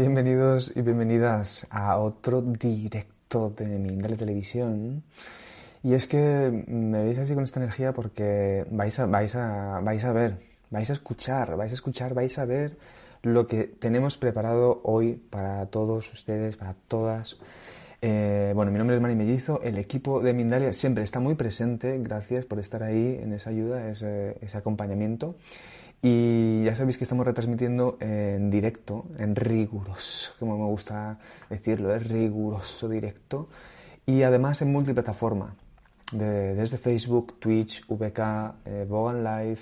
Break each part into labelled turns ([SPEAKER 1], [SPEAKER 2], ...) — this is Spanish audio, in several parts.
[SPEAKER 1] Bienvenidos y bienvenidas a otro directo de Mindale Televisión. Y es que me veis así con esta energía porque vais a, vais a, vais a ver, vais a escuchar, vais a escuchar, vais a ver lo que tenemos preparado hoy para todos ustedes, para todas. Eh, bueno, mi nombre es Mari Mellizo, el equipo de Mindalia siempre está muy presente, gracias por estar ahí en esa ayuda, ese, ese acompañamiento. Y ya sabéis que estamos retransmitiendo en directo, en riguroso, como me gusta decirlo, es riguroso directo. Y además en multiplataforma, desde Facebook, Twitch, VK, eh, Vogan Live.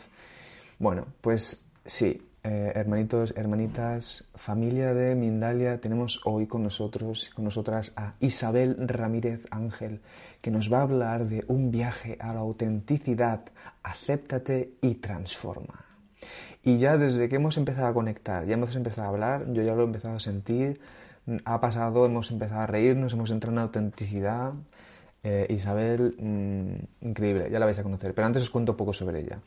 [SPEAKER 1] Bueno, pues sí, eh, hermanitos, hermanitas, familia de Mindalia, tenemos hoy con nosotros, con nosotras a Isabel Ramírez Ángel, que nos va a hablar de un viaje a la autenticidad, acéptate y transforma. Y ya desde que hemos empezado a conectar, ya hemos empezado a hablar, yo ya lo he empezado a sentir, ha pasado, hemos empezado a reírnos, hemos entrado en autenticidad. Eh, Isabel, mm, increíble, ya la vais a conocer, pero antes os cuento poco sobre ella.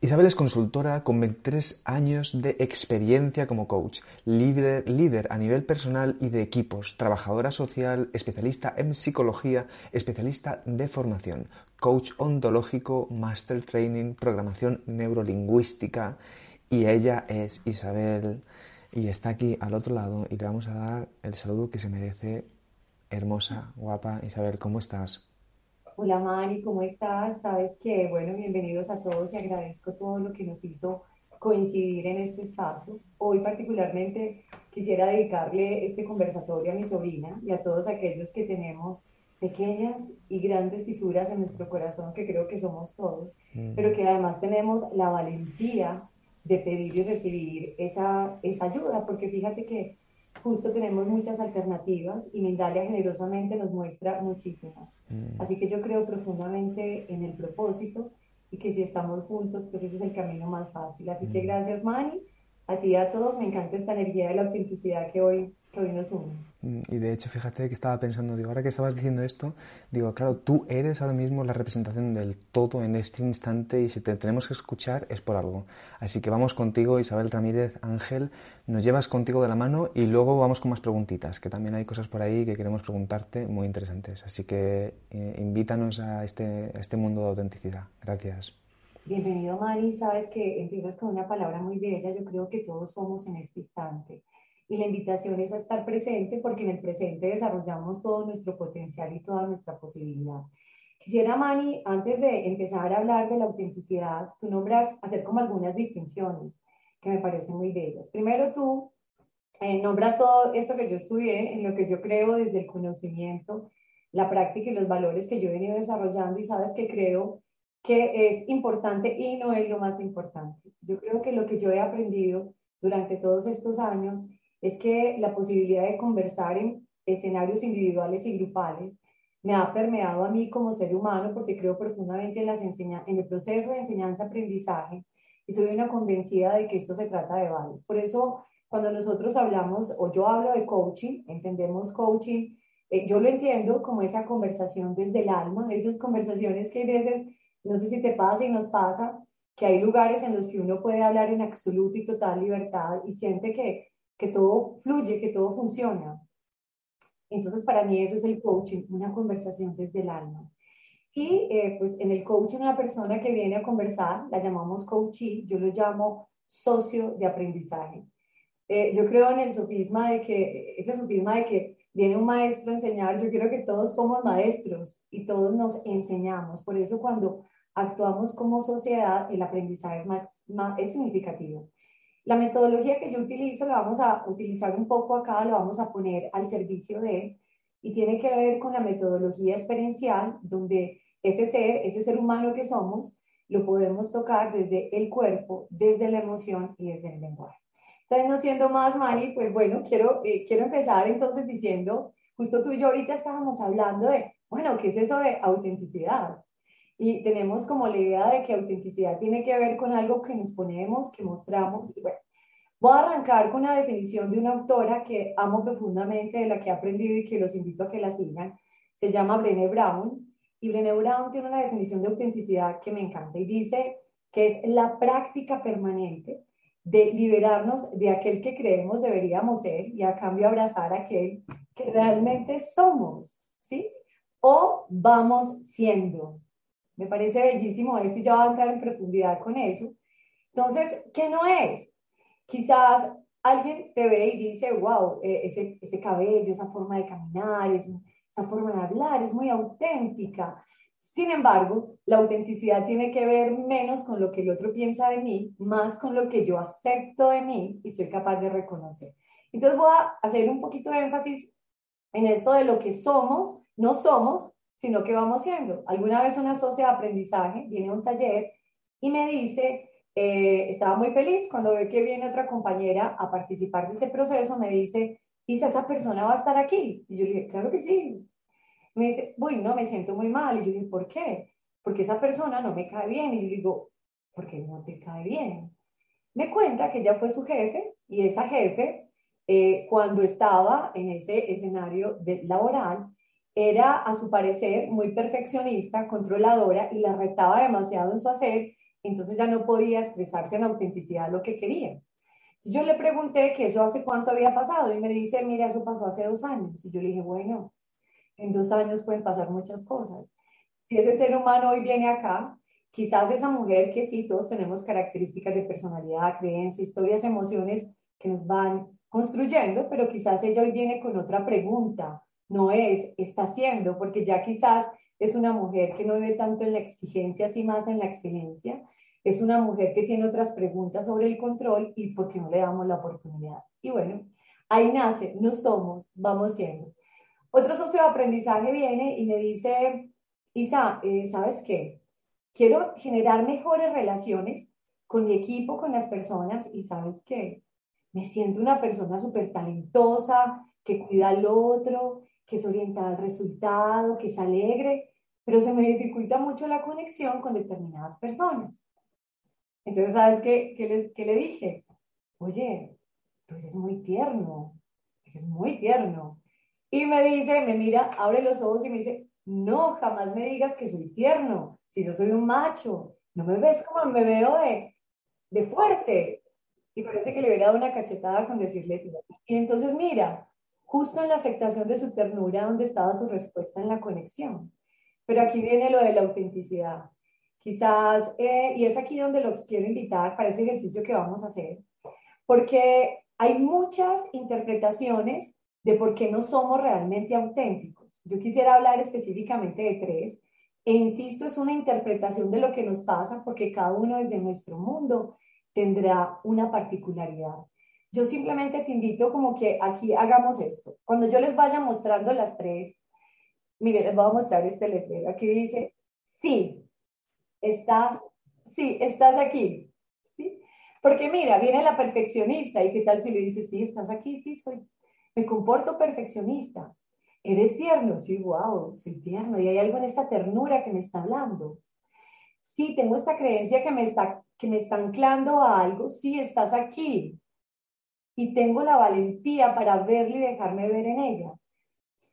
[SPEAKER 1] Isabel es consultora con 23 años de experiencia como coach, líder, líder, a nivel personal y de equipos, trabajadora social, especialista en psicología, especialista de formación, coach ontológico, master training, programación neurolingüística y ella es Isabel y está aquí al otro lado y le vamos a dar el saludo que se merece. Hermosa, guapa, Isabel, ¿cómo estás?
[SPEAKER 2] Hola Mari, ¿cómo estás? Sabes que, bueno, bienvenidos a todos y agradezco todo lo que nos hizo coincidir en este espacio. Hoy particularmente quisiera dedicarle este conversatorio a mi sobrina y a todos aquellos que tenemos pequeñas y grandes fisuras en nuestro corazón, que creo que somos todos, pero que además tenemos la valentía de pedir y recibir esa, esa ayuda, porque fíjate que justo tenemos muchas alternativas y Mindalia generosamente nos muestra muchísimas. Mm. Así que yo creo profundamente en el propósito y que si estamos juntos, pues ese es el camino más fácil. Así que mm. gracias, Mani, a ti y a todos. Me encanta esta energía de la autenticidad que hoy
[SPEAKER 1] Mm, y de hecho, fíjate que estaba pensando, digo, ahora que estabas diciendo esto, digo, claro, tú eres ahora mismo la representación del todo en este instante y si te tenemos que escuchar es por algo. Así que vamos contigo, Isabel Ramírez Ángel, nos llevas contigo de la mano y luego vamos con más preguntitas, que también hay cosas por ahí que queremos preguntarte muy interesantes. Así que eh, invítanos a este, a este mundo de autenticidad. Gracias.
[SPEAKER 2] Bienvenido, Mari. Sabes que empiezas con una palabra muy bella. Yo creo que todos somos en este instante y la invitación es a estar presente porque en el presente desarrollamos todo nuestro potencial y toda nuestra posibilidad. Quisiera, Mani, antes de empezar a hablar de la autenticidad, tú nombras hacer como algunas distinciones que me parecen muy bellas. Primero tú eh, nombras todo esto que yo estudié, en lo que yo creo desde el conocimiento, la práctica y los valores que yo he venido desarrollando y sabes que creo que es importante y no es lo más importante. Yo creo que lo que yo he aprendido durante todos estos años es que la posibilidad de conversar en escenarios individuales y grupales me ha permeado a mí como ser humano porque creo profundamente en, las en el proceso de enseñanza-aprendizaje y soy una convencida de que esto se trata de valores. Por eso, cuando nosotros hablamos, o yo hablo de coaching, entendemos coaching, eh, yo lo entiendo como esa conversación desde el alma, esas conversaciones que a veces, no sé si te pasa y nos pasa, que hay lugares en los que uno puede hablar en absoluta y total libertad y siente que que todo fluye, que todo funciona. Entonces, para mí eso es el coaching, una conversación desde el alma. Y eh, pues en el coaching una persona que viene a conversar, la llamamos coachee, yo lo llamo socio de aprendizaje. Eh, yo creo en el sofisma de que, ese sofisma de que viene un maestro a enseñar, yo creo que todos somos maestros y todos nos enseñamos. Por eso cuando actuamos como sociedad, el aprendizaje es, más, más, es significativo. La metodología que yo utilizo la vamos a utilizar un poco acá, la vamos a poner al servicio de, y tiene que ver con la metodología experiencial, donde ese ser, ese ser humano que somos, lo podemos tocar desde el cuerpo, desde la emoción y desde el lenguaje. Entonces, no siendo más, Mari, pues bueno, quiero, eh, quiero empezar entonces diciendo, justo tú y yo ahorita estábamos hablando de, bueno, ¿qué es eso de autenticidad? Y tenemos como la idea de que autenticidad tiene que ver con algo que nos ponemos, que mostramos. Y bueno, voy a arrancar con una definición de una autora que amo profundamente, de la que he aprendido y que los invito a que la sigan. Se llama Brené Brown. Y Brené Brown tiene una definición de autenticidad que me encanta y dice que es la práctica permanente de liberarnos de aquel que creemos deberíamos ser y a cambio abrazar a aquel que realmente somos, ¿sí? O vamos siendo. Me parece bellísimo esto y ya voy a entrar en profundidad con eso. Entonces, ¿qué no es? Quizás alguien te ve y dice, wow, eh, ese, ese cabello, esa forma de caminar, esa forma de hablar es muy auténtica. Sin embargo, la autenticidad tiene que ver menos con lo que el otro piensa de mí, más con lo que yo acepto de mí y soy capaz de reconocer. Entonces voy a hacer un poquito de énfasis en esto de lo que somos, no somos, sino que vamos siendo. Alguna vez una socia de aprendizaje viene a un taller y me dice, eh, estaba muy feliz cuando ve que viene otra compañera a participar de ese proceso, me dice, Isa, esa persona va a estar aquí. Y yo le dije, claro que sí, me dice, uy, no, me siento muy mal. Y yo dije, ¿por qué? Porque esa persona no me cae bien. Y yo digo, ¿por qué no te cae bien? Me cuenta que ella fue su jefe y esa jefe, eh, cuando estaba en ese escenario de, laboral, era a su parecer muy perfeccionista, controladora y la retaba demasiado en su hacer, entonces ya no podía expresarse en autenticidad lo que quería. Yo le pregunté que eso hace cuánto había pasado y me dice, mira, eso pasó hace dos años. Y yo le dije, bueno, en dos años pueden pasar muchas cosas. Si ese ser humano hoy viene acá, quizás esa mujer que sí, todos tenemos características de personalidad, creencias, historias, emociones que nos van construyendo, pero quizás ella hoy viene con otra pregunta, no es, está haciendo, porque ya quizás es una mujer que no vive tanto en la exigencia, sino más en la excelencia, es una mujer que tiene otras preguntas sobre el control y por qué no le damos la oportunidad. Y bueno, ahí nace, no somos, vamos siendo. Otro socio de aprendizaje viene y me dice, Isa, eh, ¿sabes qué? Quiero generar mejores relaciones con mi equipo, con las personas y ¿sabes qué? Me siento una persona súper talentosa, que cuida al otro, que es orientada al resultado, que es alegre, pero se me dificulta mucho la conexión con determinadas personas. Entonces, ¿sabes qué, qué, le, qué le dije? Oye, tú eres muy tierno, eres muy tierno. Y me dice, me mira, abre los ojos y me dice, no, jamás me digas que soy tierno, si yo soy un macho, no me ves como me veo de, de fuerte. Y parece que le hubiera dado una cachetada con decirle, y entonces mira, justo en la aceptación de su ternura, donde estaba su respuesta en la conexión. Pero aquí viene lo de la autenticidad. Quizás, eh, y es aquí donde los quiero invitar para ese ejercicio que vamos a hacer, porque hay muchas interpretaciones de por qué no somos realmente auténticos. Yo quisiera hablar específicamente de tres, e insisto, es una interpretación de lo que nos pasa porque cada uno desde nuestro mundo tendrá una particularidad. Yo simplemente te invito como que aquí hagamos esto. Cuando yo les vaya mostrando las tres, mire, les voy a mostrar este letrero. Aquí dice, sí, estás, sí, estás aquí. ¿Sí? Porque mira, viene la perfeccionista y qué tal si le dice, sí, estás aquí, sí, soy, me comporto perfeccionista. ¿Eres tierno? Sí, wow, soy tierno. Y hay algo en esta ternura que me está hablando. Sí, tengo esta creencia que me está, que me está anclando a algo. Sí, estás aquí. Y tengo la valentía para verle y dejarme ver en ella.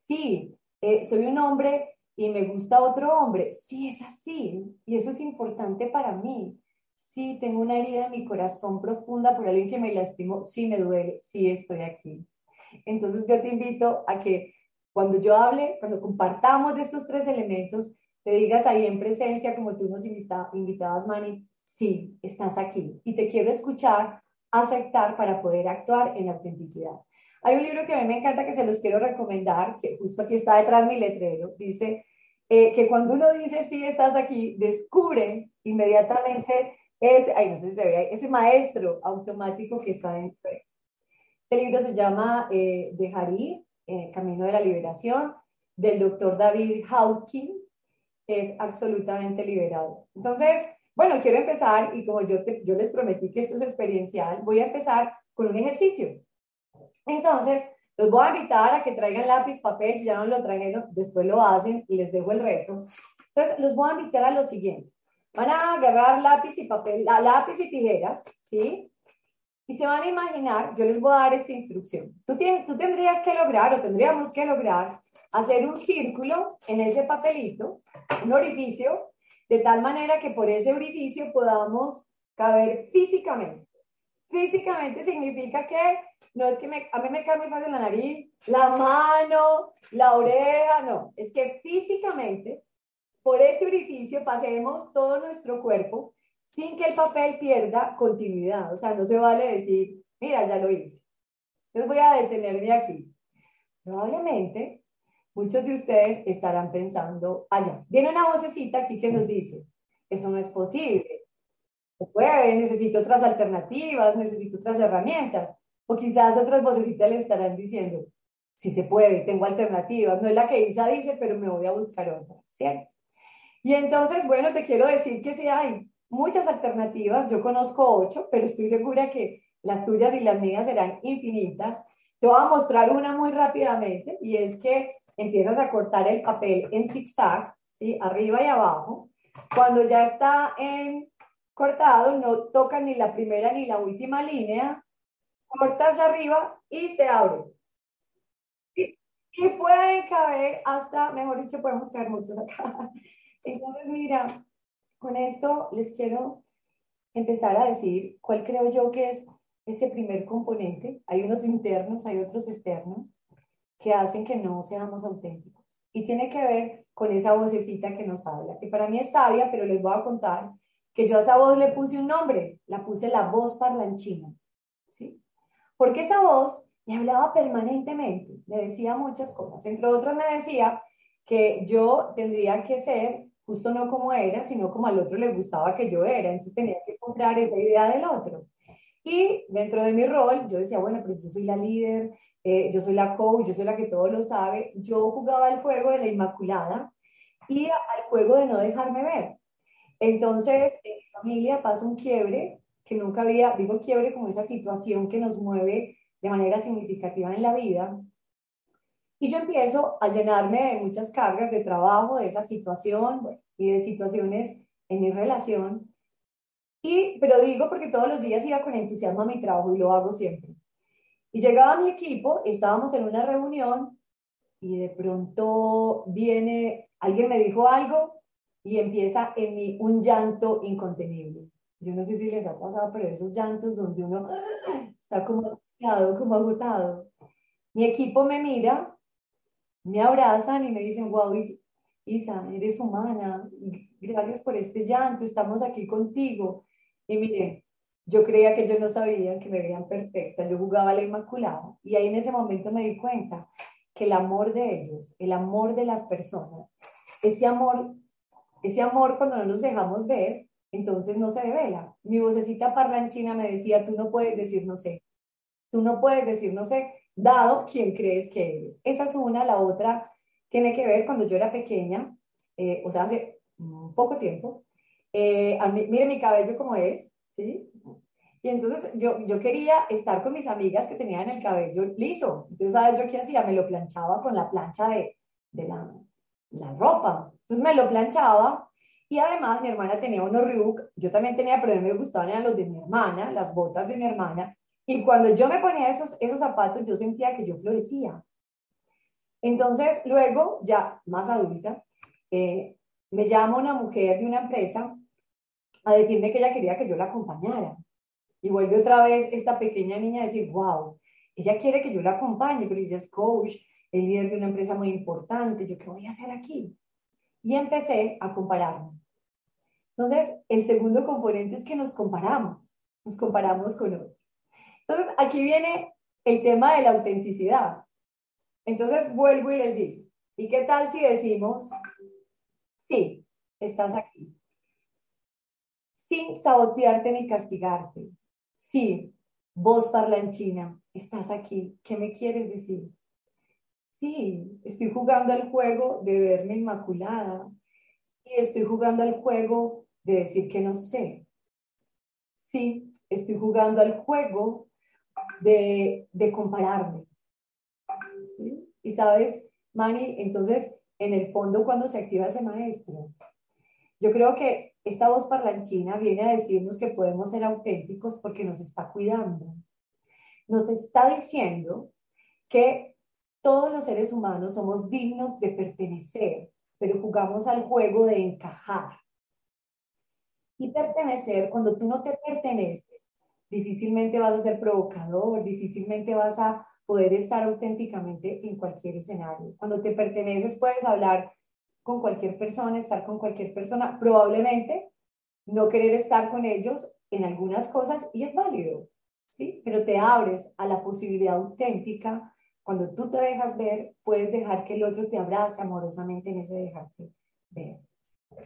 [SPEAKER 2] Sí, eh, soy un hombre y me gusta otro hombre. Sí, es así. Y eso es importante para mí. Sí, tengo una herida en mi corazón profunda por alguien que me lastimó. Sí, me duele. Sí, estoy aquí. Entonces yo te invito a que cuando yo hable, cuando compartamos de estos tres elementos, te digas ahí en presencia, como tú nos invita, invitabas, Mani, sí, estás aquí y te quiero escuchar, aceptar para poder actuar en autenticidad. Hay un libro que a mí me encanta que se los quiero recomendar, que justo aquí está detrás mi letrero, dice eh, que cuando uno dice sí, estás aquí, descubre inmediatamente ese, ay, no sé si se ve, ese maestro automático que está dentro este libro se llama eh, Dejar ir, eh, Camino de la Liberación, del doctor David Hawking, es absolutamente liberado. Entonces, bueno, quiero empezar y como yo, yo les prometí que esto es experiencial, voy a empezar con un ejercicio. Entonces, los voy a invitar a que traigan lápiz, papel, si ya no lo trajeron, después lo hacen y les dejo el reto. Entonces, los voy a invitar a lo siguiente. Van a agarrar lápiz y papel, lápiz y tijeras, ¿sí? Y se van a imaginar, yo les voy a dar esta instrucción. Tú, tú tendrías que lograr o tendríamos que lograr hacer un círculo en ese papelito, un orificio, de tal manera que por ese orificio podamos caber físicamente. físicamente significa que no es que a mí me cae muy fácil la nariz, la mano, la oreja, no, es que físicamente por ese orificio pasemos todo nuestro cuerpo sin que el papel pierda continuidad. O sea, no se vale decir, mira, ya lo hice. Entonces voy a detenerme aquí. Probablemente muchos de ustedes estarán pensando, allá, viene una vocecita aquí que nos dice, eso no es posible. Se puede, necesito otras alternativas, necesito otras herramientas. O quizás otras vocecitas le estarán diciendo, si se puede, tengo alternativas. No es la que Isa dice, pero me voy a buscar otra, ¿cierto? Y entonces, bueno, te quiero decir que sí hay muchas alternativas. Yo conozco ocho, pero estoy segura que las tuyas y las mías serán infinitas. Te voy a mostrar una muy rápidamente y es que empiezas a cortar el papel en zigzag, ¿sí? arriba y abajo. Cuando ya está en cortado, no tocas ni la primera ni la última línea, cortas arriba y se abre. Y, y pueden caber hasta, mejor dicho, podemos caer muchos acá. Entonces, mira, con esto les quiero empezar a decir cuál creo yo que es ese primer componente. Hay unos internos, hay otros externos que hacen que no seamos auténticos. Y tiene que ver con esa vocecita que nos habla, que para mí es sabia, pero les voy a contar que yo a esa voz le puse un nombre, la puse la voz parlanchina. ¿sí? Porque esa voz me hablaba permanentemente, me decía muchas cosas. Entre otras me decía que yo tendría que ser justo no como era, sino como al otro le gustaba que yo era. Entonces tenía que comprar esa idea del otro. Y dentro de mi rol, yo decía, bueno, pero yo soy la líder, eh, yo soy la coach, yo soy la que todo lo sabe. Yo jugaba el juego de la Inmaculada y al juego de no dejarme ver. Entonces, en mi familia pasa un quiebre que nunca había, digo quiebre como esa situación que nos mueve de manera significativa en la vida. Y yo empiezo a llenarme de muchas cargas de trabajo, de esa situación y de situaciones en mi relación. Y, pero digo porque todos los días iba con entusiasmo a mi trabajo y lo hago siempre. Y llegaba mi equipo, estábamos en una reunión y de pronto viene, alguien me dijo algo y empieza en mí un llanto incontenible. Yo no sé si les ha pasado, pero esos llantos donde uno está como como agotado. Mi equipo me mira me abrazan y me dicen, wow, Isa, eres humana, gracias por este llanto, estamos aquí contigo. Y miren, yo creía que ellos no sabían que me veían perfecta, yo jugaba a la Inmaculada y ahí en ese momento me di cuenta que el amor de ellos, el amor de las personas, ese amor, ese amor cuando no nos dejamos ver, entonces no se revela. Mi vocecita parlanchina me decía, tú no puedes decir no sé, tú no puedes decir no sé, dado quién crees que eres. Esa es una, la otra tiene que ver cuando yo era pequeña, eh, o sea, hace poco tiempo. Eh, mire mi cabello como es, ¿sí? Y entonces yo, yo quería estar con mis amigas que tenían el cabello liso. Entonces, ¿sabes yo qué hacía? Me lo planchaba con la plancha de, de la, la ropa. Entonces me lo planchaba y además mi hermana tenía unos Reebok, yo también tenía, pero me gustaban los de mi hermana, las botas de mi hermana. Y cuando yo me ponía esos, esos zapatos, yo sentía que yo florecía. Entonces, luego, ya más adulta, eh, me llama una mujer de una empresa a decirme que ella quería que yo la acompañara. Y vuelve otra vez esta pequeña niña a decir, wow, ella quiere que yo la acompañe, pero ella es coach, el líder de una empresa muy importante, ¿yo qué voy a hacer aquí? Y empecé a compararme. Entonces, el segundo componente es que nos comparamos, nos comparamos con otros. Entonces, aquí viene el tema de la autenticidad. Entonces, vuelvo y les digo, ¿y qué tal si decimos, sí, estás aquí? Sin sabotearte ni castigarte. Sí, vos parlanchina, estás aquí. ¿Qué me quieres decir? Sí, estoy jugando al juego de verme inmaculada. Sí, estoy jugando al juego de decir que no sé. Sí, estoy jugando al juego de, de compararme. Y sabes, Mani, entonces, en el fondo, cuando se activa ese maestro, yo creo que esta voz parlanchina viene a decirnos que podemos ser auténticos porque nos está cuidando. Nos está diciendo que todos los seres humanos somos dignos de pertenecer, pero jugamos al juego de encajar. Y pertenecer, cuando tú no te perteneces, difícilmente vas a ser provocador, difícilmente vas a poder estar auténticamente en cualquier escenario. Cuando te perteneces puedes hablar con cualquier persona, estar con cualquier persona, probablemente no querer estar con ellos en algunas cosas y es válido, ¿sí? Pero te abres a la posibilidad auténtica. Cuando tú te dejas ver, puedes dejar que el otro te abrace amorosamente en ese dejarse ver.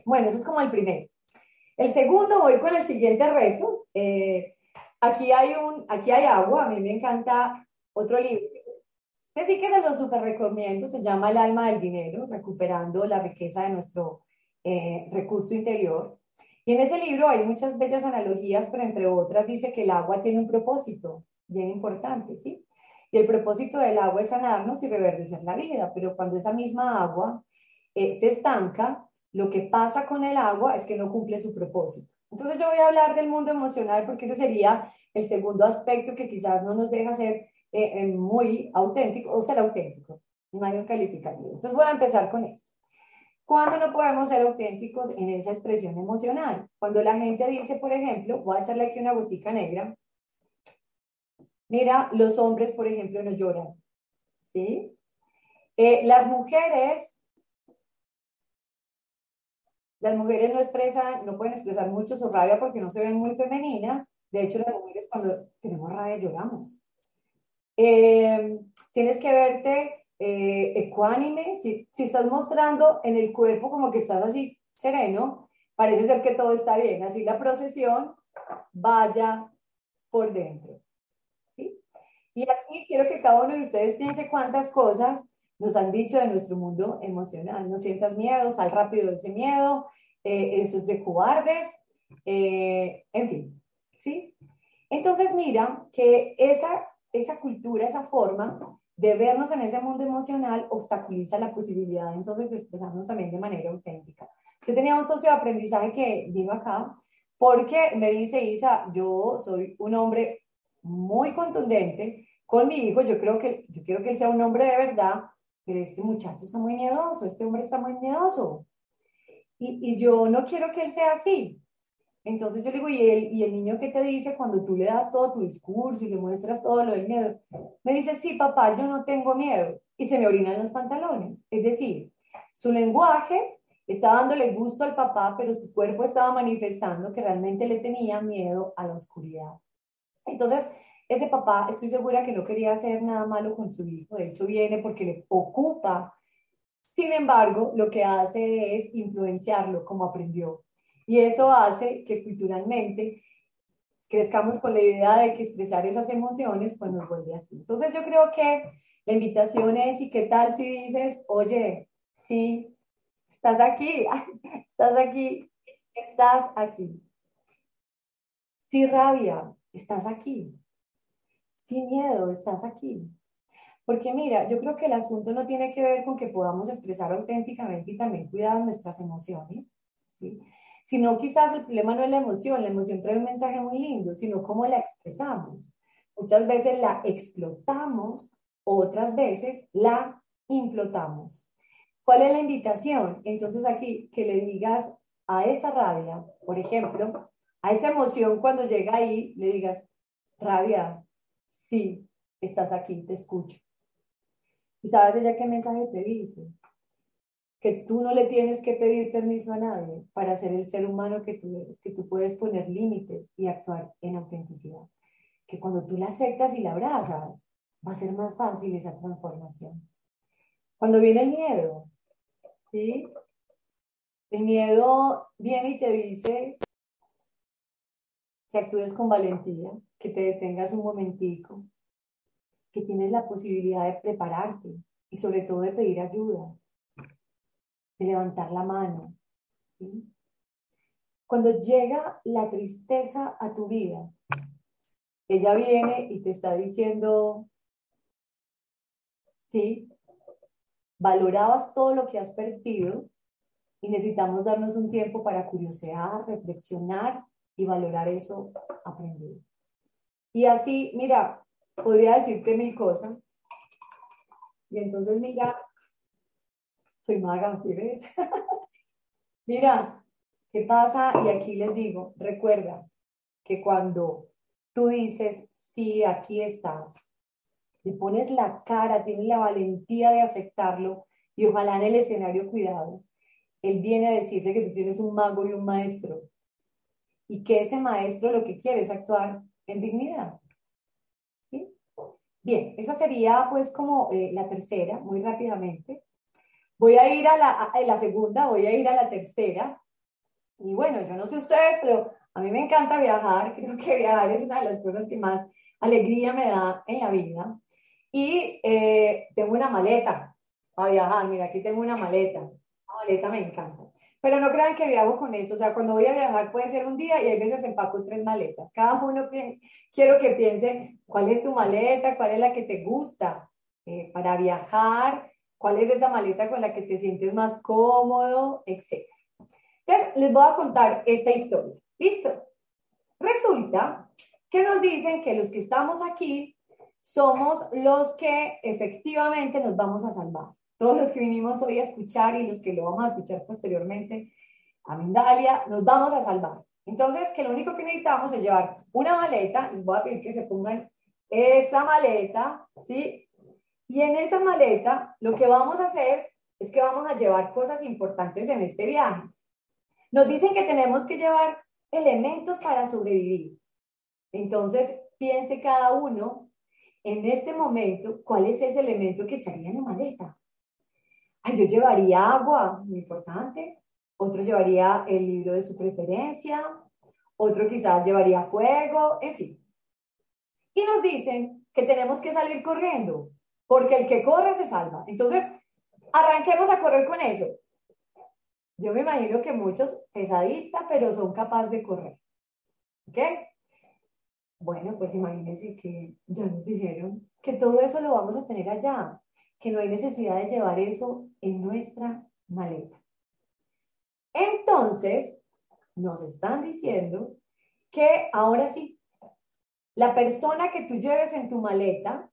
[SPEAKER 2] Bueno, eso es como el primero. El segundo, voy con el siguiente reto. Eh, aquí, hay un, aquí hay agua, a mí me encanta otro libro. Este sí que se lo super recomiendo, se llama El alma del dinero, recuperando la riqueza de nuestro eh, recurso interior. Y en ese libro hay muchas bellas analogías, pero entre otras dice que el agua tiene un propósito bien importante, ¿sí? Y el propósito del agua es sanarnos y reverdecer la vida, pero cuando esa misma agua eh, se estanca, lo que pasa con el agua es que no cumple su propósito. Entonces yo voy a hablar del mundo emocional porque ese sería el segundo aspecto que quizás no nos deja ser eh, eh, muy auténticos o ser auténticos, no calificativo. Entonces voy a empezar con esto. ¿Cuándo no podemos ser auténticos en esa expresión emocional? Cuando la gente dice, por ejemplo, voy a echarle aquí una botica negra, mira, los hombres, por ejemplo, no lloran, ¿sí? Eh, las mujeres, las mujeres no expresan, no pueden expresar mucho su rabia porque no se ven muy femeninas. De hecho, las mujeres cuando tenemos rabia lloramos. Eh, tienes que verte eh, ecuánime, si, si estás mostrando en el cuerpo como que estás así sereno, parece ser que todo está bien, así la procesión vaya por dentro. ¿sí? Y aquí quiero que cada uno de ustedes piense cuántas cosas nos han dicho de nuestro mundo emocional. No sientas miedo, sal rápido de ese miedo, eh, eso es de cobardes, eh, en fin, ¿sí? Entonces mira que esa, esa cultura, esa forma, de vernos en ese mundo emocional obstaculiza la posibilidad entonces de expresarnos también de manera auténtica. Yo tenía un socio de aprendizaje que vino acá porque me dice, Isa, yo soy un hombre muy contundente con mi hijo, yo creo que, yo quiero que él sea un hombre de verdad, pero este muchacho está muy miedoso, este hombre está muy miedoso. Y, y yo no quiero que él sea así. Entonces yo le digo, ¿y el, ¿y el niño qué te dice cuando tú le das todo tu discurso y le muestras todo lo del miedo? Me dice, sí, papá, yo no tengo miedo. Y se me orinan los pantalones. Es decir, su lenguaje estaba dándole gusto al papá, pero su cuerpo estaba manifestando que realmente le tenía miedo a la oscuridad. Entonces, ese papá, estoy segura que no quería hacer nada malo con su hijo. De hecho, viene porque le ocupa. Sin embargo, lo que hace es influenciarlo como aprendió. Y eso hace que culturalmente crezcamos con la idea de que expresar esas emociones pues nos vuelve así. Entonces yo creo que la invitación es, ¿y qué tal si dices, oye, sí, estás aquí, estás aquí, estás aquí? Sí, rabia, estás aquí. Sin miedo, estás aquí. Porque mira, yo creo que el asunto no tiene que ver con que podamos expresar auténticamente y también cuidar nuestras emociones, ¿sí? Sino quizás el problema no es la emoción, la emoción trae un mensaje muy lindo, sino cómo la expresamos. Muchas veces la explotamos, otras veces la implotamos. ¿Cuál es la invitación? Entonces aquí, que le digas a esa rabia, por ejemplo, a esa emoción cuando llega ahí, le digas, rabia, sí, estás aquí, te escucho. ¿Y sabes ella qué mensaje te dice? Que tú no le tienes que pedir permiso a nadie para ser el ser humano que tú eres, que tú puedes poner límites y actuar en autenticidad. Que cuando tú la aceptas y la abrazas, va a ser más fácil esa transformación. Cuando viene el miedo, ¿sí? El miedo viene y te dice que actúes con valentía, que te detengas un momentico, que tienes la posibilidad de prepararte y sobre todo de pedir ayuda, de levantar la mano. Cuando llega la tristeza a tu vida, ella viene y te está diciendo, sí, valorabas todo lo que has perdido y necesitamos darnos un tiempo para curiosear, reflexionar y valorar eso aprendido. Y así, mira, podría decirte mil cosas. Y entonces, mira, soy maga, ¿sí ves? Mira, ¿qué pasa? Y aquí les digo, recuerda que cuando tú dices, sí, aquí estás, le pones la cara, tienes la valentía de aceptarlo y ojalá en el escenario cuidado, él viene a decirte que tú tienes un mago y un maestro y que ese maestro lo que quiere es actuar en dignidad. ¿Sí? Bien, esa sería pues como eh, la tercera, muy rápidamente. Voy a ir a la, a la segunda, voy a ir a la tercera. Y bueno, yo no sé ustedes, pero a mí me encanta viajar. Creo que viajar es una de las cosas que más alegría me da en la vida. Y eh, tengo una maleta para viajar. Mira, aquí tengo una maleta. La maleta me encanta. Pero no crean que viajo con esto. O sea, cuando voy a viajar puede ser un día y hay veces empaco tres maletas. Cada uno quiero que piense cuál es tu maleta, cuál es la que te gusta eh, para viajar, cuál es esa maleta con la que te sientes más cómodo, etc. Entonces, les voy a contar esta historia. ¿Listo? Resulta que nos dicen que los que estamos aquí somos los que efectivamente nos vamos a salvar todos los que vinimos hoy a escuchar y los que lo vamos a escuchar posteriormente a Mindalia, nos vamos a salvar. Entonces, que lo único que necesitamos es llevar una maleta, les voy a pedir que se pongan esa maleta, ¿sí? Y en esa maleta lo que vamos a hacer es que vamos a llevar cosas importantes en este viaje. Nos dicen que tenemos que llevar elementos para sobrevivir. Entonces, piense cada uno en este momento cuál es ese elemento que echaría en la maleta yo llevaría agua, muy importante. Otro llevaría el libro de su preferencia. Otro quizás llevaría fuego, en fin. Y nos dicen que tenemos que salir corriendo, porque el que corre se salva. Entonces, arranquemos a correr con eso. Yo me imagino que muchos pesaditas, pero son capaces de correr. ¿Ok? Bueno, pues imagínense que ya nos dijeron que todo eso lo vamos a tener allá que no hay necesidad de llevar eso en nuestra maleta. Entonces, nos están diciendo que ahora sí, la persona que tú lleves en tu maleta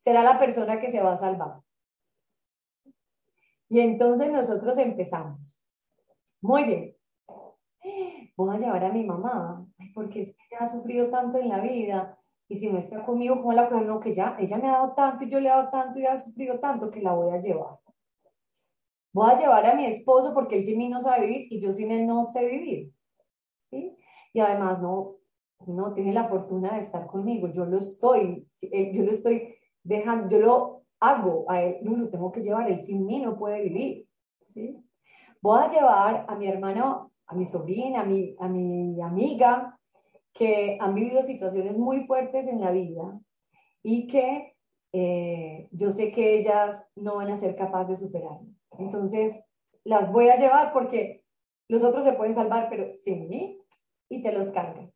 [SPEAKER 2] será la persona que se va a salvar. Y entonces nosotros empezamos. Muy bien. Voy a llevar a mi mamá, porque ha sufrido tanto en la vida y si no está conmigo, ¿cómo la? No, que ya, ella me ha dado tanto y yo le he dado tanto y ha sufrido tanto que la voy a llevar. Voy a llevar a mi esposo porque él sin mí no sabe vivir y yo sin él no sé vivir. Y además no, no tiene la fortuna de estar conmigo. Yo lo estoy, eh, yo lo estoy dejando, yo lo hago a él, no lo tengo que llevar, él sin mí no puede vivir. ¿sí? Voy a llevar a mi hermano, a mi sobrina, a mi, a mi amiga, que han vivido situaciones muy fuertes en la vida y que eh, yo sé que ellas no van a ser capaces de superar. Entonces, las voy a llevar porque los otros se pueden salvar, pero sin mí, y te los cargas.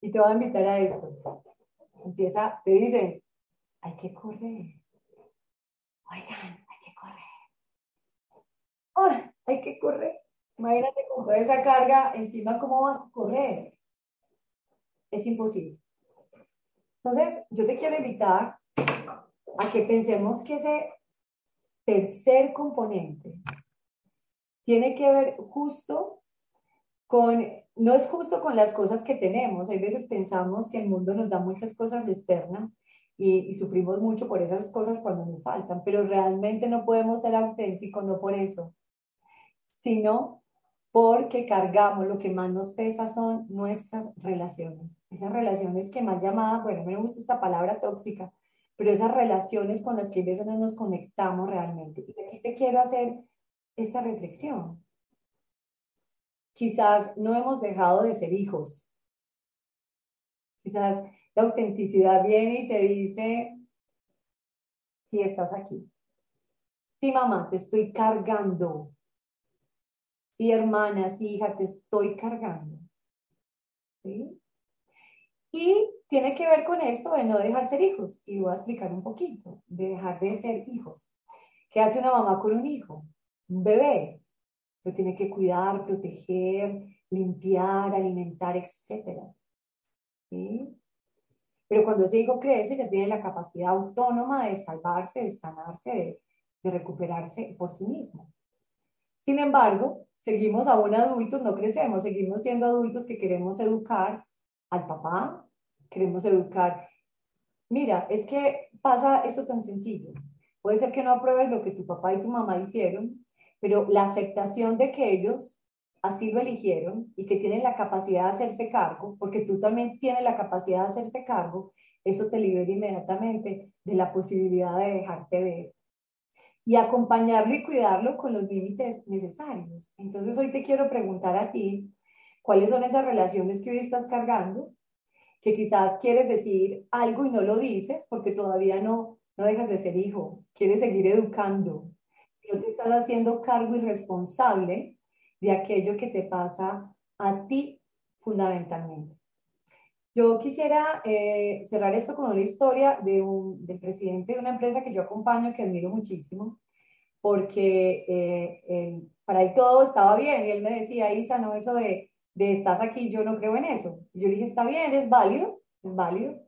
[SPEAKER 2] Y te voy a invitar a esto. Empieza, te dicen, hay que correr. Oigan, hay que correr. ¡Oh, hay que correr! Imagínate con toda esa carga encima, ¿cómo vas a correr? es imposible. Entonces, yo te quiero invitar a que pensemos que ese tercer componente tiene que ver justo con, no es justo con las cosas que tenemos. Hay veces pensamos que el mundo nos da muchas cosas externas y, y, sufrimos mucho por esas cosas cuando nos faltan, pero realmente no podemos ser auténticos, no por eso, sino porque cargamos, lo que más nos pesa son nuestras relaciones. Esas relaciones que más llamadas, bueno, me gusta esta palabra tóxica, pero esas relaciones con las que a veces no nos conectamos realmente. Y aquí te quiero hacer esta reflexión. Quizás no hemos dejado de ser hijos. Quizás la autenticidad viene y te dice, si estás aquí. Sí, mamá, te estoy cargando Sí, hermana, sí, hija, te estoy cargando. ¿Sí? Y tiene que ver con esto de no dejar ser hijos. Y voy a explicar un poquito, de dejar de ser hijos. ¿Qué hace una mamá con un hijo? Un bebé. Lo tiene que cuidar, proteger, limpiar, alimentar, etc. ¿Sí? Pero cuando ese hijo crece, ya tiene la capacidad autónoma de salvarse, de sanarse, de, de recuperarse por sí mismo. Sin embargo, seguimos aún adultos, no crecemos, seguimos siendo adultos que queremos educar al papá, queremos educar. Mira, es que pasa esto tan sencillo. Puede ser que no apruebes lo que tu papá y tu mamá hicieron, pero la aceptación de que ellos así lo eligieron y que tienen la capacidad de hacerse cargo, porque tú también tienes la capacidad de hacerse cargo, eso te libera inmediatamente de la posibilidad de dejarte ver y acompañarlo y cuidarlo con los límites necesarios. Entonces hoy te quiero preguntar a ti, ¿cuáles son esas relaciones que hoy estás cargando? Que quizás quieres decir algo y no lo dices porque todavía no, no dejas de ser hijo, quieres seguir educando, no te estás haciendo cargo y responsable de aquello que te pasa a ti fundamentalmente. Yo quisiera eh, cerrar esto con una historia de un, del presidente de una empresa que yo acompaño, que admiro muchísimo, porque eh, para él todo estaba bien. Y él me decía, Isa, no, eso de, de estás aquí, yo no creo en eso. Yo dije, está bien, es válido, es válido.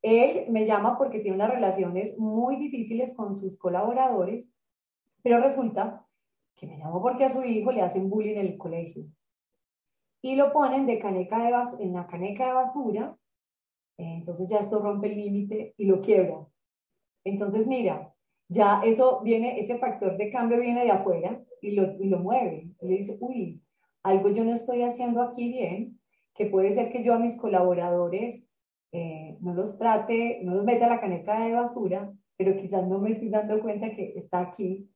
[SPEAKER 2] Él me llama porque tiene unas relaciones muy difíciles con sus colaboradores, pero resulta que me llamó porque a su hijo le hacen bullying en el colegio y lo ponen de caneca de en la caneca de basura, eh, entonces ya esto rompe el límite y lo quiebra. Entonces, mira, ya eso viene, ese factor de cambio viene de afuera y lo, y lo mueve. Y le dice, uy, algo yo no estoy haciendo aquí bien, que puede ser que yo a mis colaboradores eh, no los trate, no los meta a la caneca de basura, pero quizás no me estoy dando cuenta que está aquí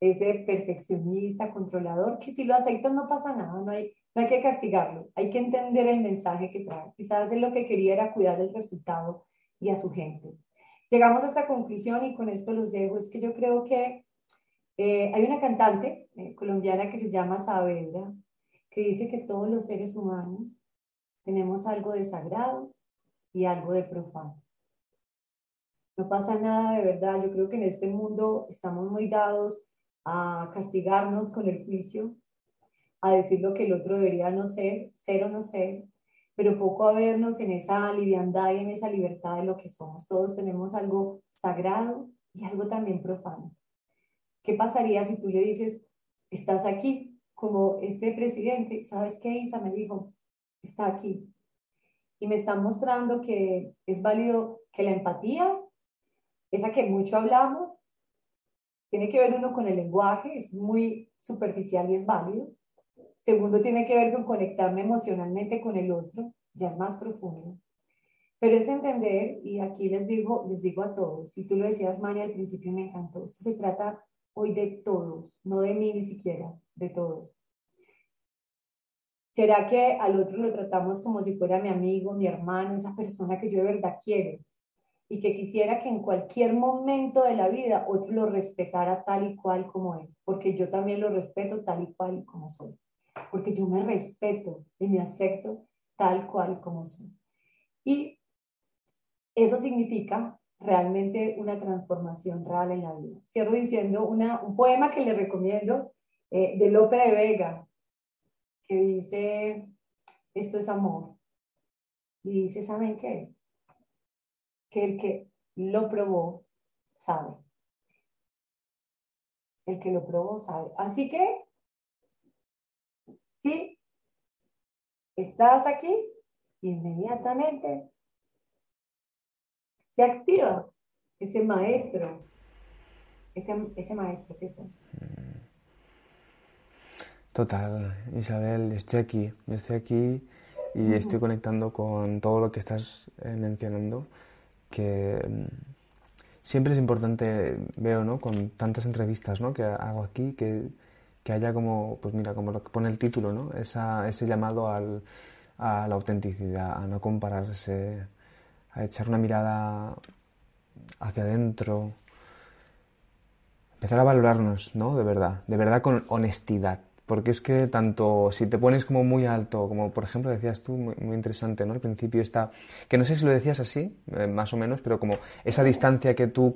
[SPEAKER 2] ese perfeccionista, controlador, que si lo aceptas no pasa nada, no hay, no hay que castigarlo, hay que entender el mensaje que trae. Quizás él lo que quería era cuidar el resultado y a su gente. Llegamos a esta conclusión y con esto los dejo. Es que yo creo que eh, hay una cantante eh, colombiana que se llama Saavedra, que dice que todos los seres humanos tenemos algo de sagrado y algo de profano. No pasa nada de verdad. Yo creo que en este mundo estamos muy dados a castigarnos con el juicio, a decir lo que el otro debería no ser, ser o no ser, pero poco a vernos en esa liviandad y en esa libertad de lo que somos. Todos tenemos algo sagrado y algo también profano. ¿Qué pasaría si tú le dices, estás aquí, como este presidente, ¿sabes qué, Isa? Me dijo, está aquí. Y me está mostrando que es válido que la empatía, esa que mucho hablamos, tiene que ver uno con el lenguaje, es muy superficial y es válido, Segundo, tiene que ver con conectarme emocionalmente con el otro, ya es más profundo. Pero es entender, y aquí les digo, les digo a todos, y tú lo decías, María, al principio me encantó, esto se trata hoy de todos, no de mí ni siquiera, de todos. ¿Será que al otro lo tratamos como si fuera mi amigo, mi hermano, esa persona que yo de verdad quiero? Y que quisiera que en cualquier momento de la vida otro lo respetara tal y cual como es, porque yo también lo respeto tal y cual como soy porque yo me respeto y me acepto tal cual como soy. Y eso significa realmente una transformación real en la vida. Cierro diciendo una, un poema que le recomiendo eh, de Lope de Vega, que dice, esto es amor. Y dice, ¿saben qué? Que el que lo probó sabe. El que lo probó sabe. Así que si estás aquí, inmediatamente se activa ese maestro, ese, maestro que son.
[SPEAKER 1] Total, Isabel, estoy aquí, estoy aquí y estoy conectando con todo lo que estás mencionando, que mm, siempre es importante, veo, ¿no? Con tantas entrevistas, ¿no? Que hago aquí, que que haya como, pues mira, como lo que pone el título, ¿no? Ese llamado al, a la autenticidad, a no compararse, a echar una mirada hacia adentro, empezar a valorarnos, ¿no? De verdad, de verdad con honestidad. Porque es que tanto si te pones como muy alto, como por ejemplo decías tú, muy, interesante, ¿no? Al principio está, que no sé si lo decías así, eh, más o menos, pero como esa distancia que tú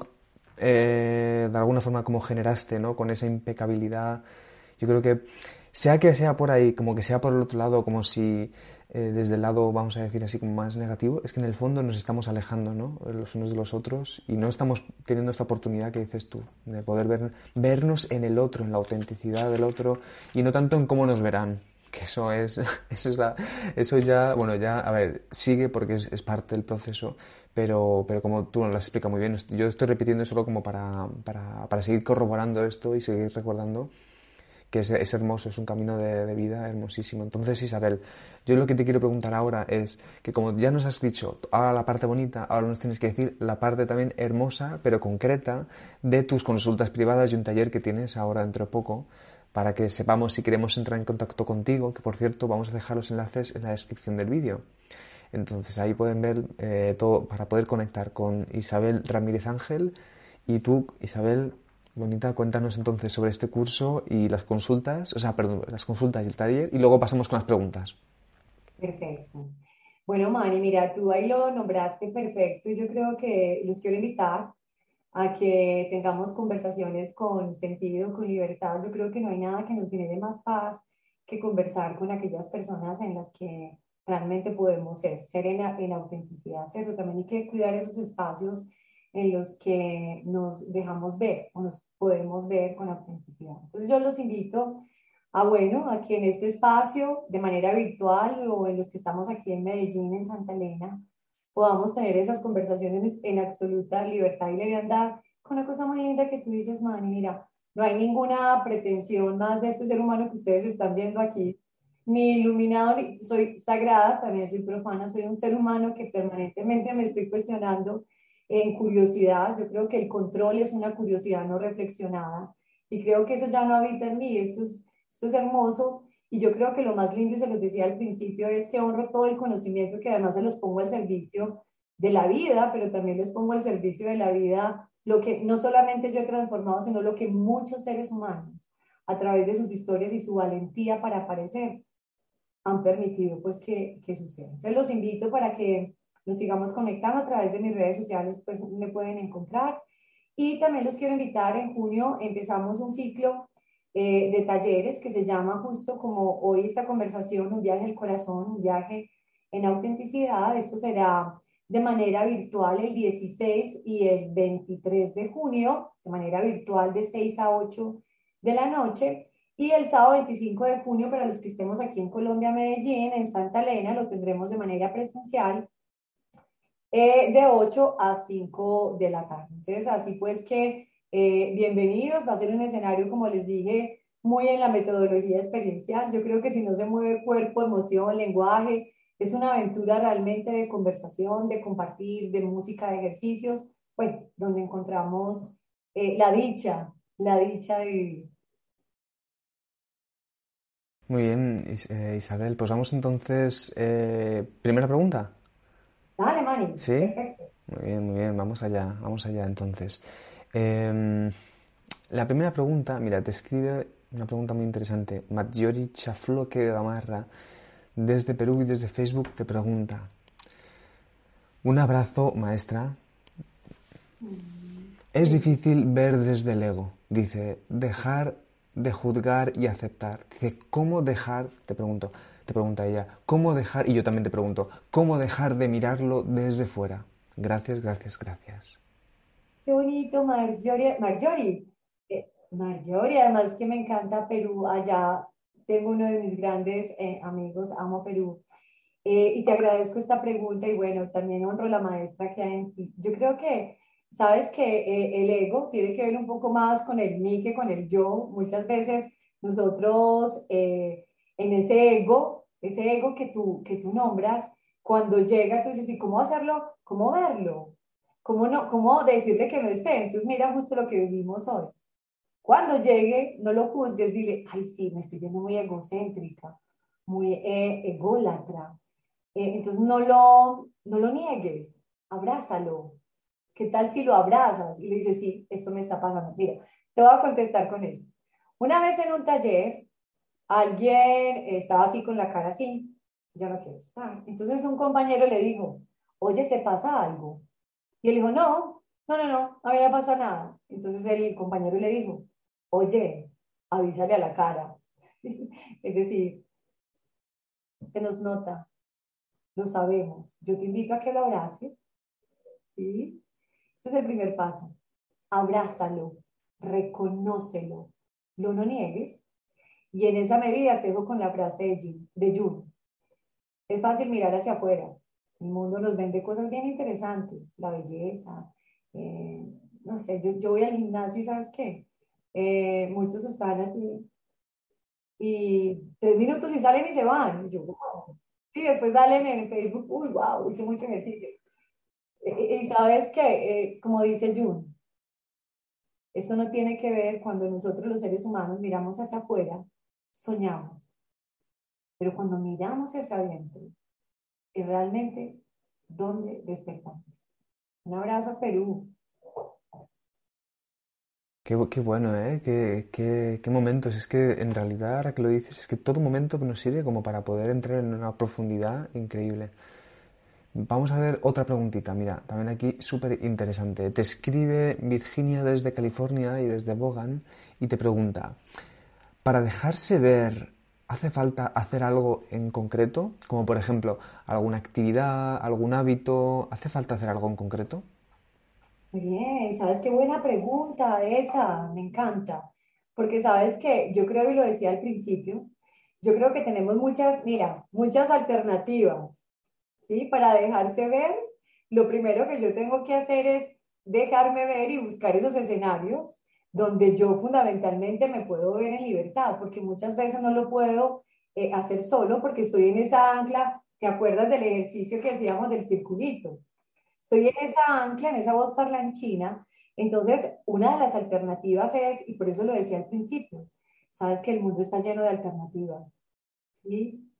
[SPEAKER 1] eh, de alguna forma como generaste, ¿no? Con esa impecabilidad, yo creo que sea que sea por ahí, como que sea por el otro lado, como si eh, desde el lado, vamos a decir así, como más negativo, es que en el fondo nos estamos alejando, ¿no? Los unos de los otros y no estamos teniendo esta oportunidad que dices tú, de poder ver, vernos en el otro, en la autenticidad del otro y no tanto en cómo nos verán, que eso es, eso es la, eso ya, bueno, ya, a ver, sigue porque es, parte del proceso, pero, pero como tú nos lo explicas muy bien, yo estoy repitiendo solo como para, para, para seguir corroborando esto y seguir recordando que es, hermoso, es un camino de, de, vida hermosísimo. Entonces, Isabel, yo lo que te quiero preguntar ahora es que como ya nos has dicho ahora la parte bonita, ahora nos tienes que decir la parte también hermosa, pero concreta, de tus consultas privadas y un taller que tienes ahora dentro de poco, para que sepamos si queremos entrar en contacto contigo, que por cierto vamos a dejar los enlaces en la descripción del vídeo. Entonces ahí pueden ver eh, todo para poder conectar con Isabel Ramírez Ángel y tú, Isabel, bonita, cuéntanos entonces sobre este curso y las consultas, o sea, perdón, las consultas y el taller y luego pasamos con las preguntas.
[SPEAKER 2] Perfecto. Bueno, Mani, mira, tú ahí lo nombraste perfecto y yo creo que los quiero invitar a que tengamos conversaciones con sentido, con libertad. Yo creo que no hay nada que nos genere más paz que conversar con aquellas personas en las que realmente podemos ser, ser en, en autenticidad, ¿cierto? También hay que cuidar esos espacios en los que nos dejamos ver o nos podemos ver con autenticidad. Entonces yo los invito a, bueno, a que en este espacio, de manera virtual o en los que estamos aquí en Medellín, en Santa Elena, podamos tener esas conversaciones en absoluta libertad y leviandad con una cosa muy linda que tú dices, Mani, mira, no hay ninguna pretensión más de este ser humano que ustedes están viendo aquí, ni iluminado, ni soy sagrada, también soy profana, soy un ser humano que permanentemente me estoy cuestionando en curiosidad. Yo creo que el control es una curiosidad no reflexionada y creo que eso ya no habita en mí. Esto es, esto es hermoso y yo creo que lo más lindo, y se los decía al principio, es que honro todo el conocimiento que además se los pongo al servicio de la vida, pero también les pongo al servicio de la vida lo que no solamente yo he transformado, sino lo que muchos seres humanos, a través de sus historias y su valentía para aparecer, han permitido pues que, que suceda. Entonces los invito para que nos sigamos conectando a través de mis redes sociales, pues me pueden encontrar. Y también los quiero invitar, en junio empezamos un ciclo eh, de talleres que se llama justo como hoy esta conversación, un viaje al corazón, un viaje en autenticidad. Esto será de manera virtual el 16 y el 23 de junio, de manera virtual de 6 a 8 de la noche. Y el sábado 25 de junio, para los que estemos aquí en Colombia, Medellín, en Santa Elena, lo tendremos de manera presencial eh, de 8 a 5 de la tarde. Entonces, así pues que eh, bienvenidos, va a ser un escenario, como les dije, muy en la metodología experiencial. Yo creo que si no se mueve cuerpo, emoción, lenguaje, es una aventura realmente de conversación, de compartir, de música, de ejercicios, pues donde encontramos eh, la dicha, la dicha de vivir.
[SPEAKER 1] Muy bien, Isabel, pues vamos entonces, primera pregunta.
[SPEAKER 2] Mani.
[SPEAKER 1] ¿Sí? Muy bien, muy bien. Vamos allá, vamos allá entonces. Em, la primera pregunta, mira, te escribe una pregunta muy interesante. Maggiori Chafloque Gamarra, desde Perú y desde Facebook, te pregunta. Un abrazo, maestra. Es difícil ver desde el ego. Dice, dejar de juzgar y aceptar. Dice, ¿cómo dejar? Te pregunto, te pregunta ella, ¿cómo dejar? Y yo también te pregunto, ¿cómo dejar de mirarlo desde fuera? Gracias, gracias, gracias.
[SPEAKER 2] Qué bonito, Marjorie. Marjorie, eh, Marjorie además que me encanta Perú. Allá tengo uno de mis grandes eh, amigos, amo Perú. Eh, y te agradezco esta pregunta y bueno, también honro la maestra que hay en ti. Yo creo que, sabes que el ego tiene que ver un poco más con el mí que con el yo. Muchas veces nosotros en ese ego, ese ego que tú, que tú nombras, cuando llega, tú dices, ¿y cómo hacerlo? ¿Cómo verlo? ¿Cómo, no, ¿Cómo decirle que no esté? Entonces mira justo lo que vivimos hoy. Cuando llegue, no lo juzgues, dile, ay, sí, me estoy viendo muy egocéntrica, muy eh, ególatra. Eh, entonces no lo, no lo niegues, abrázalo. ¿Qué tal si lo abrazas y le dices, sí, esto me está pasando? Mira, te voy a contestar con esto. Una vez en un taller, alguien estaba así con la cara así, ya no quiero estar. Entonces un compañero le dijo, oye, ¿te pasa algo? Y él dijo, no, no, no, no, a mí no pasa nada. Entonces el compañero le dijo, oye, avísale a la cara. es decir, se nos nota, lo sabemos. Yo te invito a que lo abraces. ¿sí? Ese es el primer paso. Abrázalo, reconócelo, no lo niegues Y en esa medida te con la frase de, Jung. Es fácil mirar hacia afuera. El mundo nos vende cosas bien interesantes, la belleza. Eh, no sé, yo, voy al gimnasio y ¿sabes qué? Eh, muchos están así y tres minutos y salen y se van. Y yo, Y después salen en Facebook, uy, wow, hice mucho ejercicio. Y, sabes que, eh, como dice Jun, esto no tiene que ver cuando nosotros los seres humanos miramos hacia afuera, soñamos. Pero cuando miramos hacia adentro, es realmente donde despertamos. Un abrazo a Perú.
[SPEAKER 1] Qué, bueno, ¿eh? Qué, qué, qué, momentos. Es que en realidad, ahora que lo dices, es que todo momento nos sirve como para poder entrar en una profundidad increíble. Vamos a ver otra preguntita, mira, también aquí súper interesante. Te escribe Virginia desde California y desde Bogan y te pregunta, para dejarse ver, ¿hace falta hacer algo en concreto? Como por ejemplo, alguna actividad, algún hábito, ¿hace falta hacer algo en concreto?
[SPEAKER 2] Muy bien, sabes qué buena pregunta esa, me encanta, porque sabes que yo creo, y lo decía al principio, yo creo que tenemos muchas, mira, muchas alternativas, ¿sí? Para dejarse ver, lo primero que yo tengo que hacer es dejarme ver y buscar esos escenarios donde yo fundamentalmente me puedo ver en libertad, porque muchas veces no lo puedo eh, hacer solo porque estoy en esa ancla, ¿te acuerdas del ejercicio que hacíamos del circulito? estoy en esa ancla, en esa voz parlanchina. Entonces, una de las alternativas es, y por eso lo decía al principio, sabes que el mundo está lleno de alternativas, ¿sí?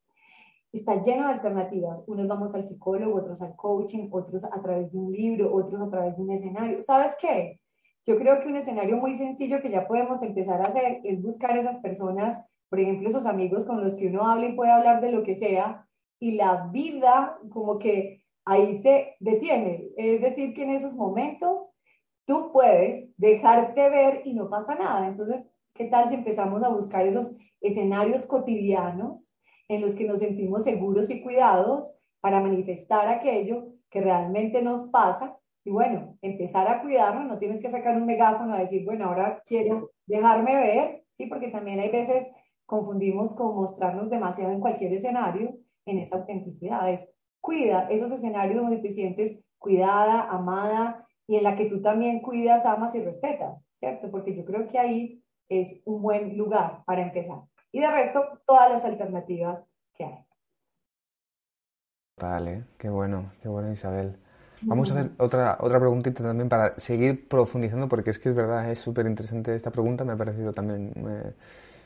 [SPEAKER 2] Está lleno de alternativas. Unos vamos al psicólogo, otros al coaching, otros a través de un libro, otros a través de un escenario. ¿Sabes qué? Yo creo que un escenario muy sencillo que ya podemos empezar a hacer es buscar esas personas, por ejemplo, esos amigos con los que uno habla y puede hablar de lo que sea, y la vida como que ahí se detiene. Es decir, que en esos momentos tú puedes dejarte ver y no pasa nada. Entonces, ¿qué tal si empezamos a buscar esos escenarios cotidianos en los que nos sentimos seguros y cuidados para manifestar aquello que realmente nos pasa? Y bueno, empezar a cuidarnos, no tienes que sacar un megáfono a decir, bueno, ahora quiero dejarme ver, sí, porque también hay veces confundimos con mostrarnos demasiado en cualquier escenario en esa autenticidad. Es cuida esos escenarios donde te sientes cuidada, amada y en la que tú también cuidas, amas y respetas, ¿cierto? Porque yo creo que ahí es un buen lugar para empezar. Y de resto, todas las alternativas que hay.
[SPEAKER 1] Vale, qué bueno, qué bueno Isabel. Vamos a ver otra, otra preguntita también para seguir profundizando, porque es que es verdad, es súper interesante esta pregunta, me ha parecido también eh,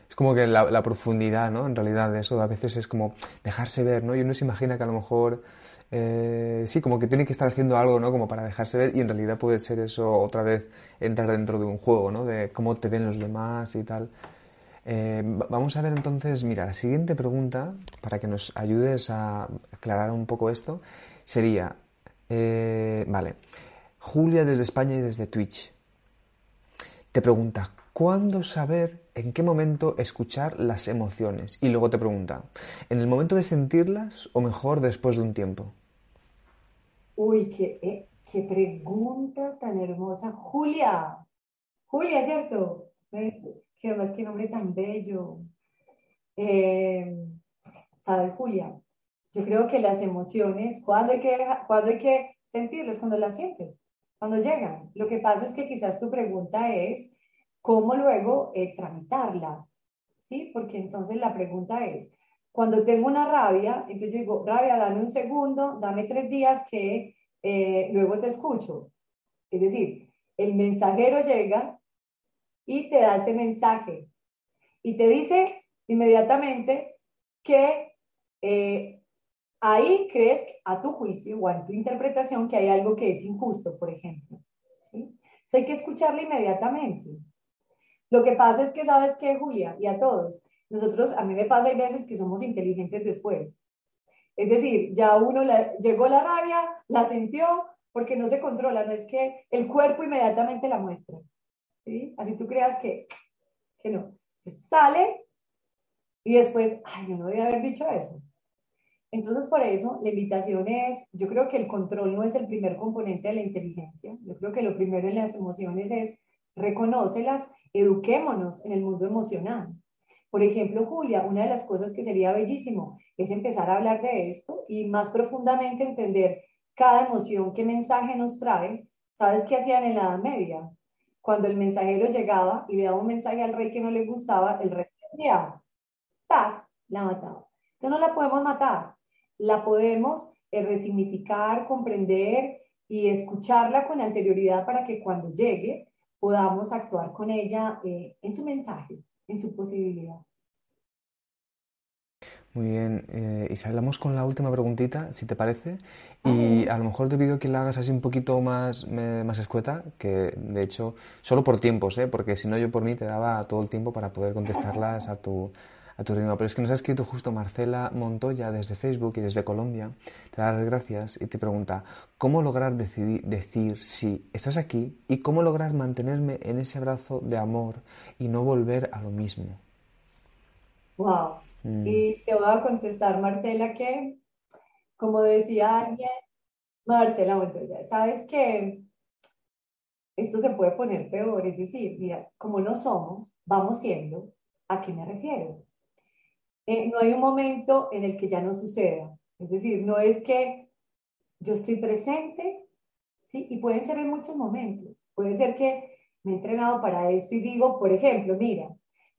[SPEAKER 1] es como que la, profundidad, ¿no? En realidad de eso a veces es como dejarse ver, ¿no? Y uno se imagina que a lo mejor, eh, sí, como que tiene que estar haciendo algo, ¿no? Como para dejarse ver y en realidad puede ser eso otra vez entrar dentro de un juego, ¿no? De cómo te ven los demás y tal. Eh, vamos a ver entonces, mira, la siguiente pregunta, para que nos ayudes a aclarar un poco esto, sería, eh, vale, Julia desde España y desde Twitch te pregunta, ¿cuándo saber en qué momento escuchar las emociones. Y luego te pregunta, ¿en el momento de sentirlas o mejor después de un tiempo?
[SPEAKER 2] Uy, qué, eh, pregunta tan hermosa. Julia, Julia, ¿cierto? Qué qué nombre tan bello. Eh, ¿Sabes, Julia? Yo creo que las emociones, ¿cuándo hay que, ¿cuándo hay que sentirlas? Cuando las sientes, cuando llegan. Lo que pasa es que quizás tu pregunta es, cómo luego eh, tramitarlas, ¿sí? Porque entonces la pregunta es, cuando tengo una rabia, entonces yo digo, rabia, dame un segundo, dame tres días que eh, luego te escucho. Es decir, el mensajero llega y te da ese mensaje y te dice inmediatamente que eh, ahí crees a tu juicio o a tu interpretación que hay algo que es injusto, por ejemplo. ¿sí? hay que escucharle inmediatamente. Lo que pasa es que, ¿sabes qué, Julia? Y a todos, nosotros, a mí me pasa hay veces que somos inteligentes después. Es decir, ya uno llegó la rabia, la sintió, porque no se controla, no es que el cuerpo inmediatamente la muestra. ¿sí? Así tú creas que, que no. Sale y después, ay, yo no debía haber dicho eso. Entonces, por eso, la invitación es, yo creo que el control no es el primer componente de la inteligencia. Yo creo que lo primero en las emociones es reconócelas eduquémonos en el mundo emocional. Por ejemplo, Julia, una de las cosas que sería bellísimo es empezar a hablar de esto y más profundamente entender cada emoción, qué mensaje nos trae. ¿Sabes qué hacían en la Edad Media? Cuando el mensajero llegaba y le daba un mensaje al rey que no le gustaba, el rey decía, ¡tas! La mataba. Entonces no la podemos matar, la podemos eh, resignificar, comprender y escucharla con anterioridad para que cuando llegue podamos actuar con ella eh, en su mensaje, en su posibilidad.
[SPEAKER 1] Muy bien, eh, Isabel, vamos con la última preguntita, si te parece. Y a lo mejor te pido que la hagas así un poquito más, más escueta, que de hecho, solo por tiempos, ¿eh? porque si no yo por mí te daba todo el tiempo para poder contestarlas a tu, a tu ritmo. Pero es que nos ha escrito justo Marcela Montoya desde Facebook y desde Colombia. Te da las gracias y te pregunta, ¿cómo lograr decidir, decir sí, estás aquí? ¿Y cómo lograr mantenerme en ese abrazo de amor y no volver a lo mismo?
[SPEAKER 2] Wow. Mm. Y te voy a contestar, Marcela, que, como decía alguien, Marcela Montoya, ¿sabes que Esto se puede poner peor, es decir, mira, como no somos, vamos siendo, ¿a qué me refiero? Eh, no hay un momento en el que ya no suceda. Es decir, no es que yo estoy presente, ¿sí? Y pueden ser en muchos momentos. Puede ser que me he entrenado para esto y digo, por ejemplo, mira,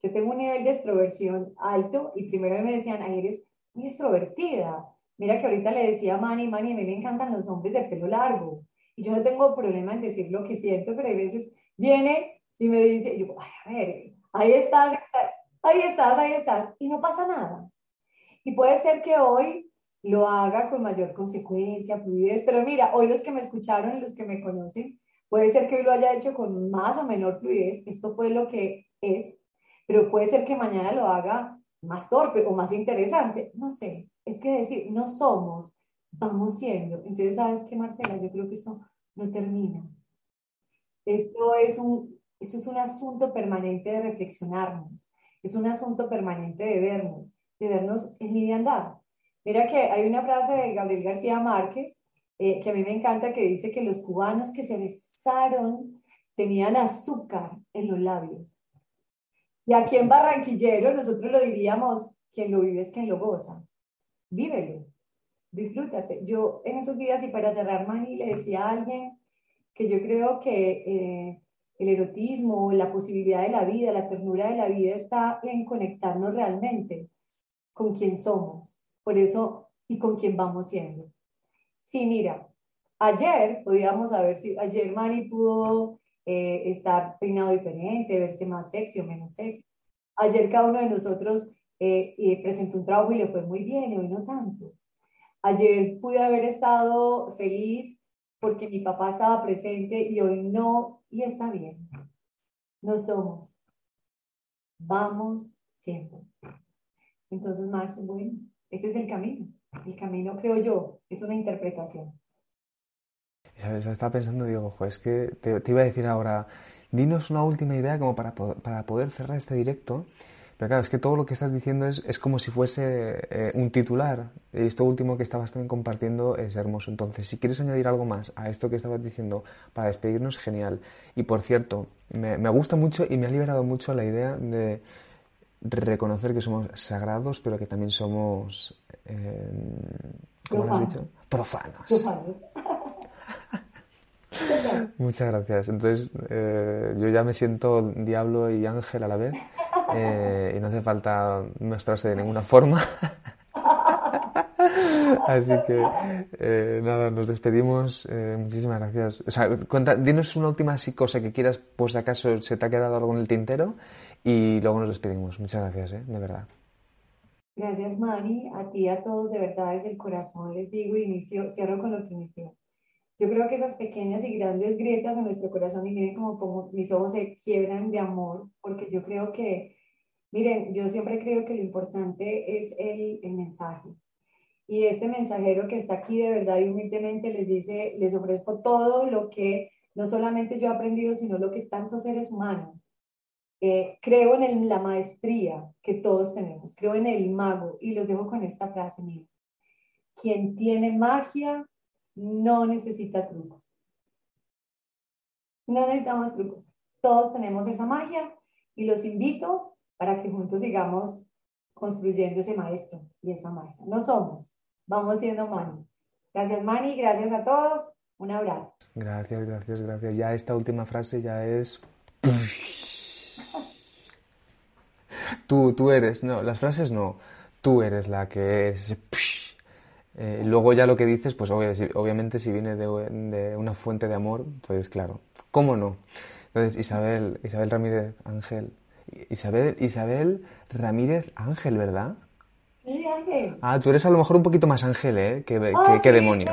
[SPEAKER 2] yo tengo un nivel de extroversión alto y primero me decían, ay, eres muy extrovertida. Mira que ahorita le decía a Manny, Manny, a mí me encantan los hombres de pelo largo. Y yo no tengo problema en decir lo que siento, pero hay veces viene y me dice, yo, ay, a ver, ahí estás, ahí estás, ahí estás, y no pasa nada. Y puede ser que hoy lo haga con mayor consecuencia, fluidez, pero mira, hoy los que me escucharon y los que me conocen, puede ser que hoy lo haya hecho con más o menor fluidez, esto fue lo que es, pero puede ser que mañana lo haga más torpe o más interesante, no sé, es que decir, no somos, vamos siendo. Entonces, ¿sabes qué, Marcela? Yo creo que eso no termina. Esto es un, eso es un asunto permanente de reflexionarnos es un asunto permanente de vernos, de vernos en liviandad. Mira que hay una frase de Gabriel García Márquez eh, que a mí me encanta que dice que los cubanos que se besaron tenían azúcar en los labios. Y aquí en Barranquillero nosotros lo diríamos, quien lo vive es quien lo goza. Vívelo, disfrútate. Yo en esos días, y para cerrar, Mani, le decía a alguien que yo creo que eh, el erotismo, la posibilidad de la vida, la ternura de la vida está en conectarnos realmente con quien somos, por eso, y con quien vamos siendo. Sí, mira, ayer podíamos saber si ayer Mari pudo eh, estar peinado diferente, verse más sexy o menos sexy. Ayer cada uno de nosotros eh, presentó un trabajo y le fue muy bien, y hoy no tanto. Ayer pude haber estado feliz porque mi papá estaba presente y hoy no, y está bien. No somos. Vamos siempre. Entonces, Marce, bueno, ese es el camino. El camino, creo yo, es una interpretación.
[SPEAKER 1] ¿Sabes? Estaba pensando, digo, ojo, es que te, iba a decir ahora, dinos una última idea como para, para poder cerrar este directo pero claro, es que todo lo que estás diciendo es, es como si fuese eh, un titular. Y esto último que estabas también compartiendo es hermoso. Entonces, si quieres añadir algo más a esto que estabas diciendo para despedirnos, genial. Y por cierto, me, me gusta mucho y me ha liberado mucho la idea de reconocer que somos sagrados, pero que también somos, eh, ¿cómo has dicho? Profanos. Profanos. Muchas gracias. Entonces, eh, yo ya me siento diablo y ángel a la vez eh, y no hace falta mostrarse de ninguna forma. Así que, eh, nada, nos despedimos. muchísimas gracias. O sea, dinos una última cosa que quieras, si acaso se te ha quedado algo en el tintero y luego nos despedimos. Muchas gracias, de verdad.
[SPEAKER 2] Gracias, Mani. A ti y a todos, de verdad, desde el corazón les digo, inicio, cierro con lo que inicié. Yo creo que esas pequeñas y grandes grietas en nuestro corazón, y miren como, como mis ojos se quiebran de amor, porque yo creo que, miren, yo siempre creo que lo importante es el, el mensaje. Y este mensajero que está aquí de verdad y humildemente les dice, les ofrezco todo lo que no solamente yo he aprendido, sino lo que tantos seres humanos. Eh, creo en el, la maestría que todos tenemos, creo en el mago y los dejo con esta frase, mía. Quien tiene magia no necesita trucos. No necesitamos trucos. Todos tenemos esa magia y los invito para que juntos sigamos construyendo ese maestro y esa maestra. No somos, vamos siendo Mani. Gracias Mani, gracias a todos, un abrazo.
[SPEAKER 1] Gracias, gracias, gracias. Ya esta última frase ya es... Tú, tú eres, no, las frases no, tú eres la que es... Eh, luego ya lo que dices, pues obviamente si viene de, una fuente de amor, pues claro, ¿cómo no? Entonces, Isabel, Isabel Ramírez Ángel, Isabel, Isabel Ramírez Ángel, ¿verdad?
[SPEAKER 2] Sí, Ángel.
[SPEAKER 1] Ah, tú eres a lo mejor un poquito más Ángel, ¿eh? Que, que, demonio.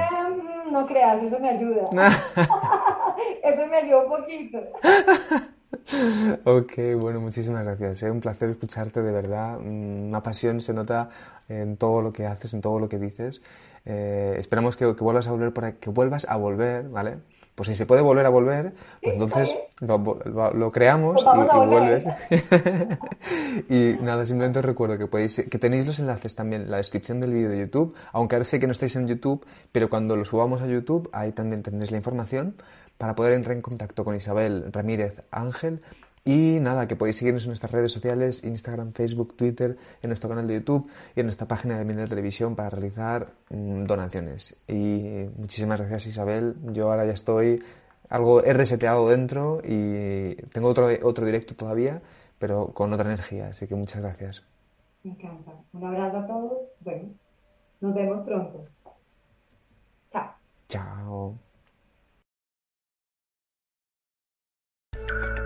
[SPEAKER 2] no creas, eso me ayuda. eso me ayuda un poquito.
[SPEAKER 1] ok, bueno, muchísimas gracias. Es un placer escucharte, de verdad. Mm, una pasión se nota en todo lo que haces, en todo lo que dices. Eh, esperamos que, vuelvas a volver por que vuelvas a volver, ¿vale? Pues si se puede volver a volver, pues entonces lo, creamos
[SPEAKER 2] pues
[SPEAKER 1] y, vuelves. y nada, simplemente os recuerdo que podéis, que tenéis los enlaces también en la descripción del vídeo de YouTube, aunque ahora sé que no estáis en YouTube, pero cuando lo subamos a YouTube, ahí también tendréis la información para poder entrar en contacto con Isabel Ramírez Ángel y nada, que podéis seguirnos en nuestras redes sociales, Instagram, Facebook, Twitter, en nuestro canal de YouTube y en nuestra página de Minder Televisión para realizar mm, donaciones. Y muchísimas gracias Isabel. Yo ahora ya estoy algo he reseteado dentro y tengo otro, otro directo todavía, pero con otra energía. Así que muchas gracias.
[SPEAKER 2] Me encanta. Un abrazo a todos. Bueno, nos vemos pronto. Chao.
[SPEAKER 1] Chao. Thank you.